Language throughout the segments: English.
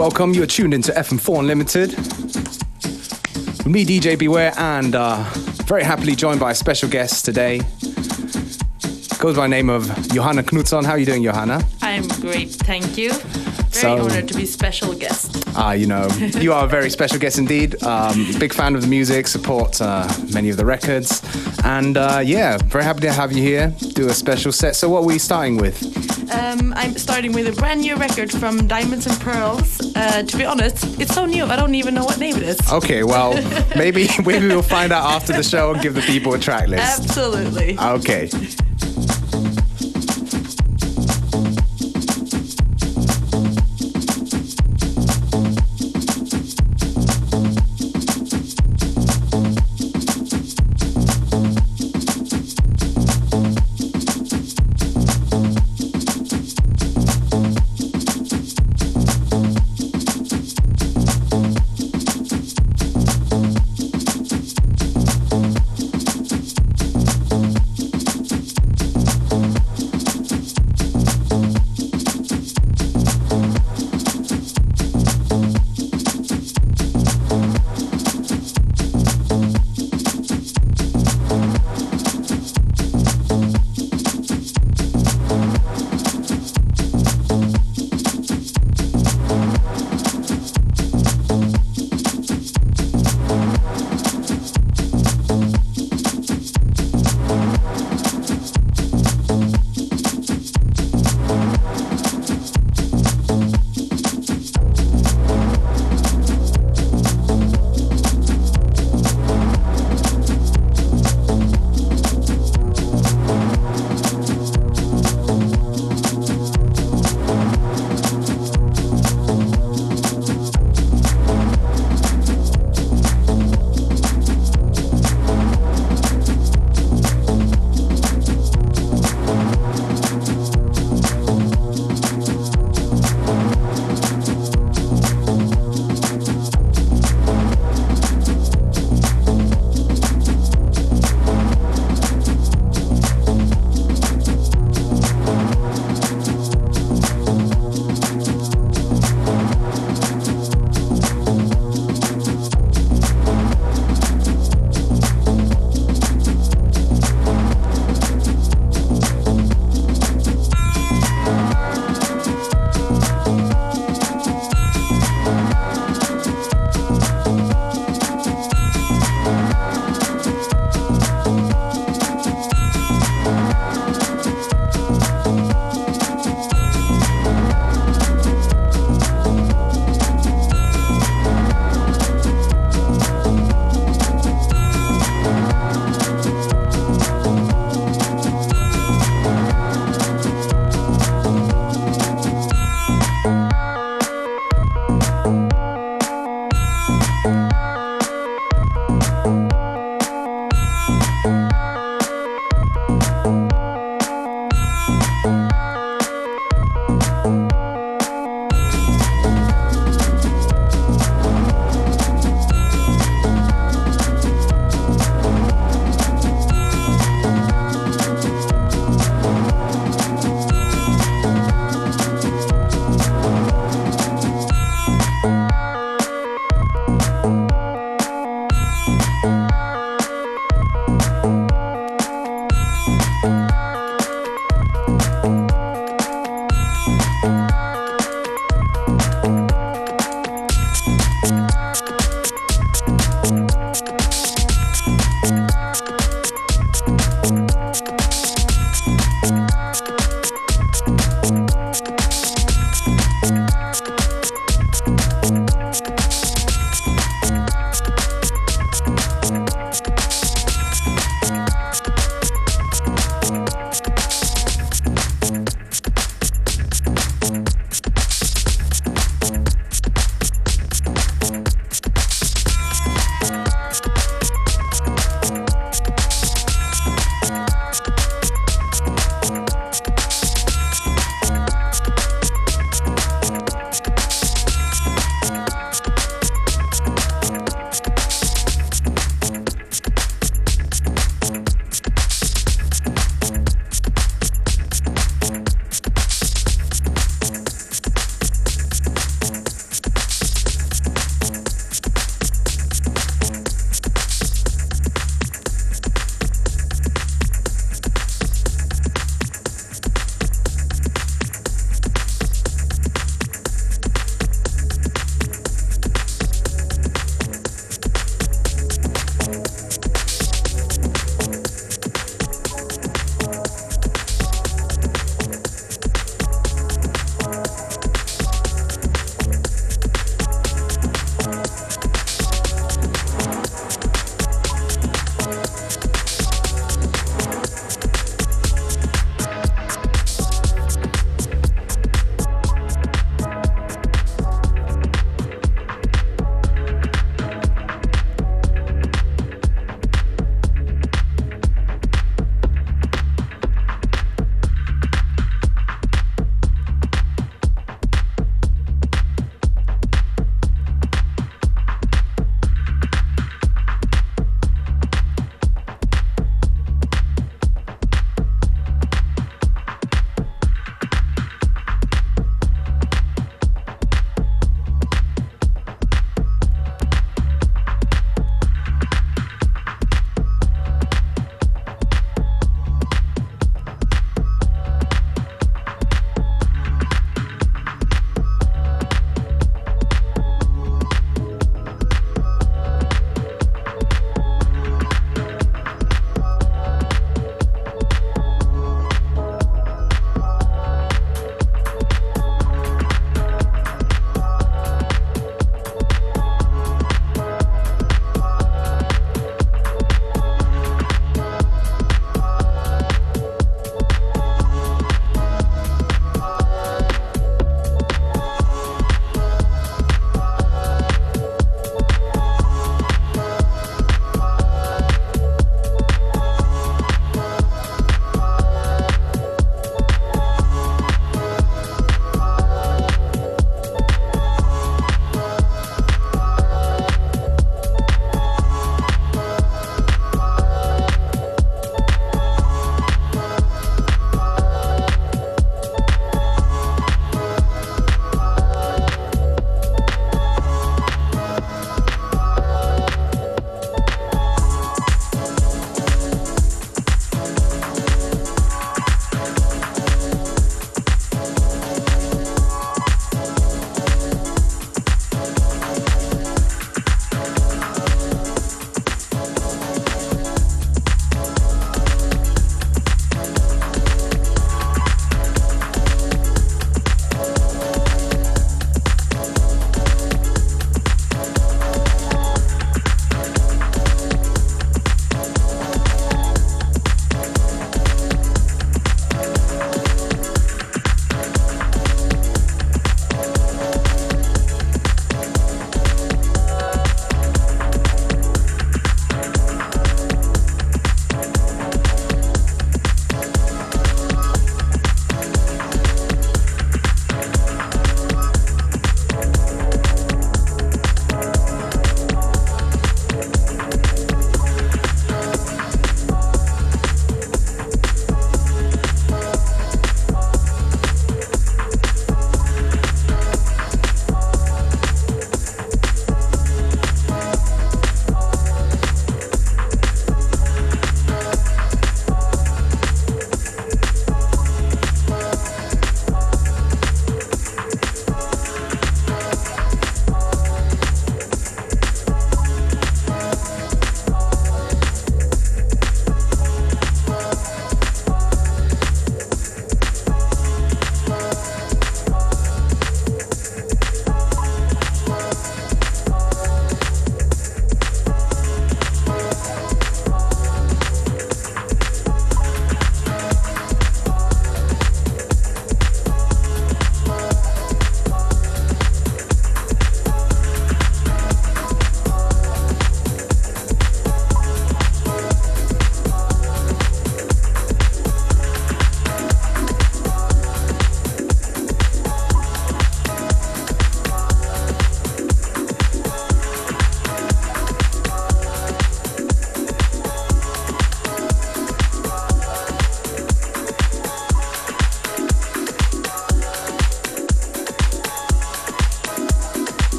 Welcome, you're tuned into FM4 Unlimited. With me, DJ Beware, and uh, very happily joined by a special guest today. Goes by the name of Johanna Knutsson. How are you doing, Johanna? I'm great, thank you. Very So- honored to be special guest. Ah, you know, you are a very special guest indeed. Um, big fan of the music, support uh, many of the records, and uh, yeah, very happy to have you here. Do a special set. So, what are we starting with? Um, I'm starting with a brand new record from Diamonds and Pearls. Uh, to be honest, it's so new I don't even know what name it is. Okay, well, maybe maybe we'll find out after the show and give the people a track list. Absolutely. Okay.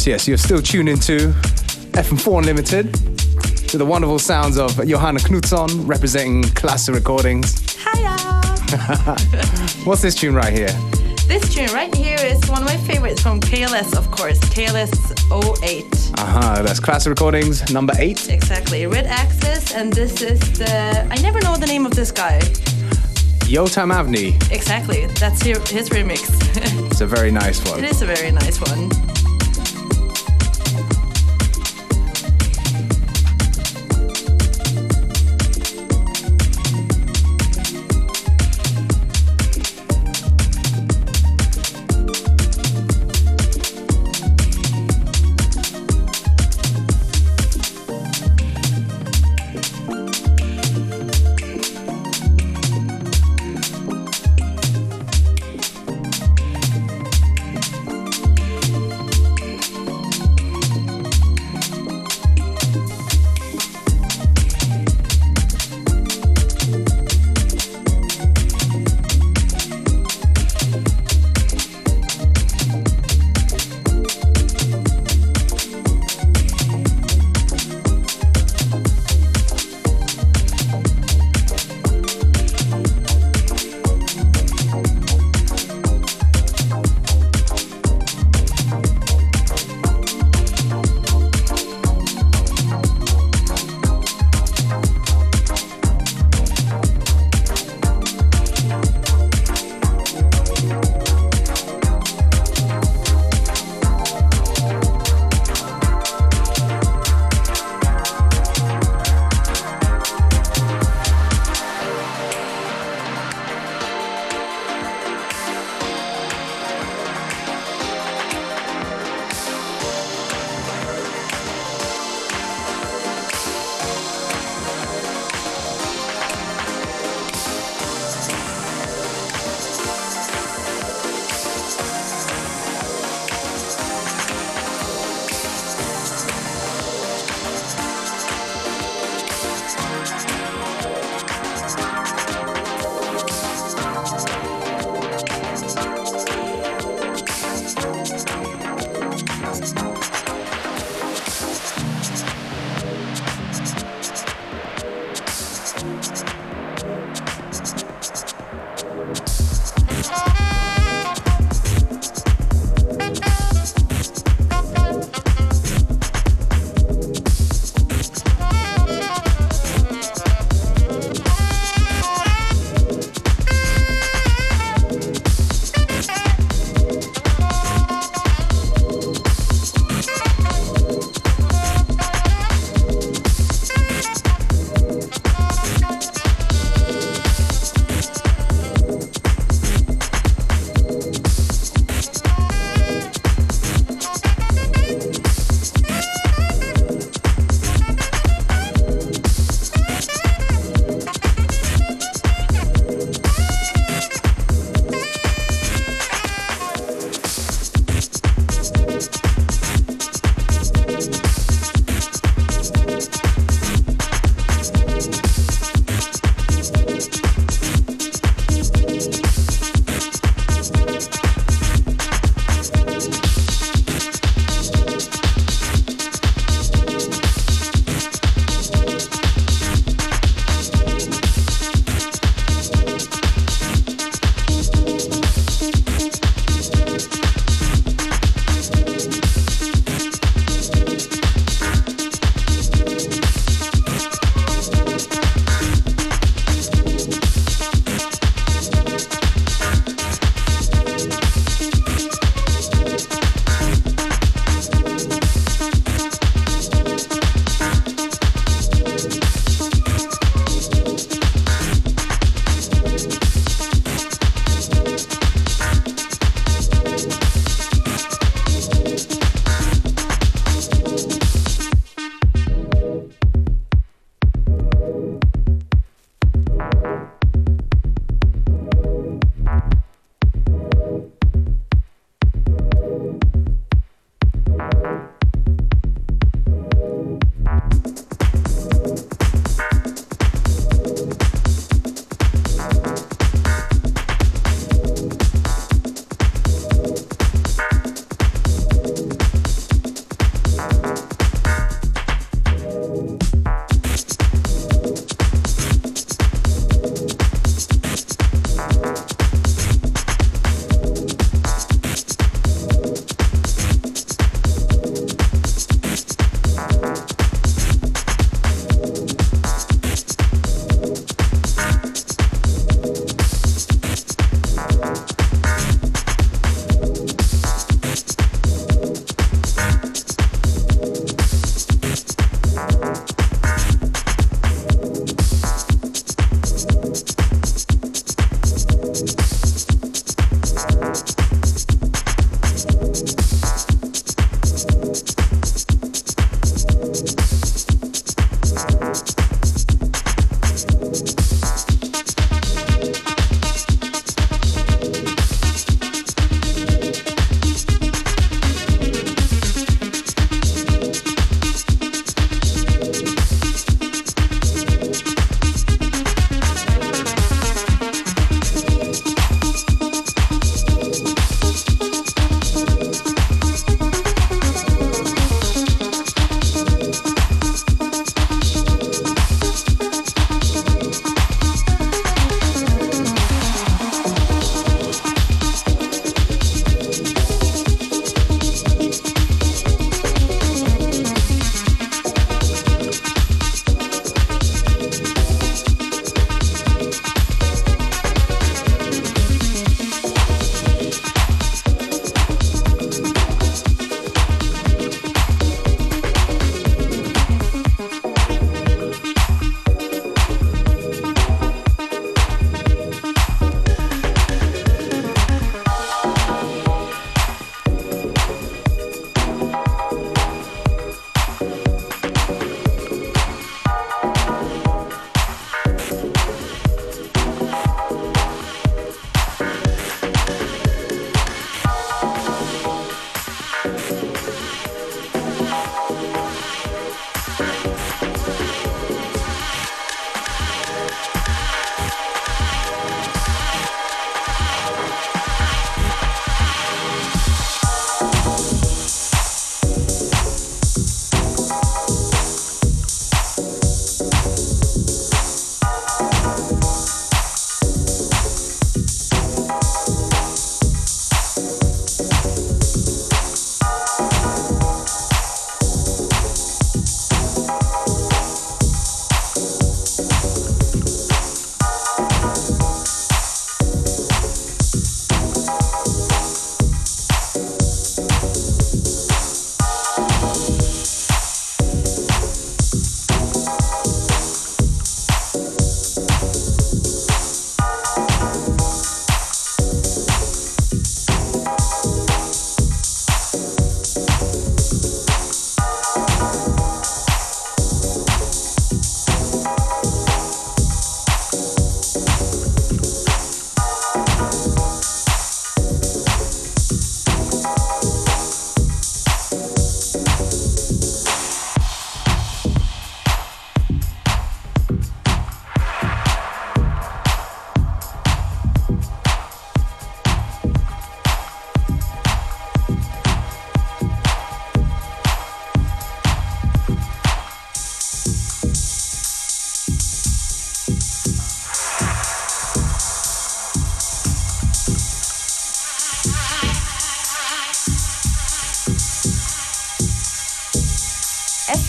Yes, yes, you're still tuning to FM4 Unlimited to the wonderful sounds of Johanna Knutsson representing Klasse Recordings. Hiya! What's this tune right here? This tune right here is one of my favorites from KLS, of course, KLS 08. Uh huh, that's Klasse Recordings number eight. Exactly, Red Axes, and this is the. I never know the name of this guy. Yotam Avni. Exactly, that's his remix. it's a very nice one. It is a very nice one.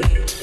beauty.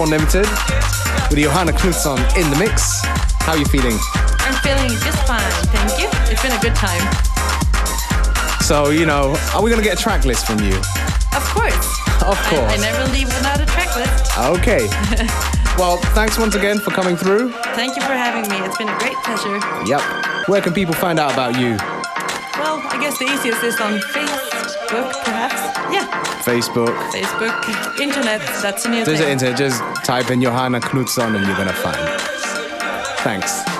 FM4 Unlimited with Johanna Knutsson in the mix. How are you feeling? I'm feeling just fine, thank you. It's been a good time. So, you know, are we going to get a track list from you? Of course. Of I, course. I never leave without a track list. Okay. well, thanks once again for coming through. Thank you for having me. It's been a great pleasure. Yep. Where can people find out about you? Well, I guess the easiest is on Facebook, perhaps. Yeah, Facebook. Facebook, internet. That's a new There's thing. internet. Just type in Johanna Knutsson and you're going to find. Thanks.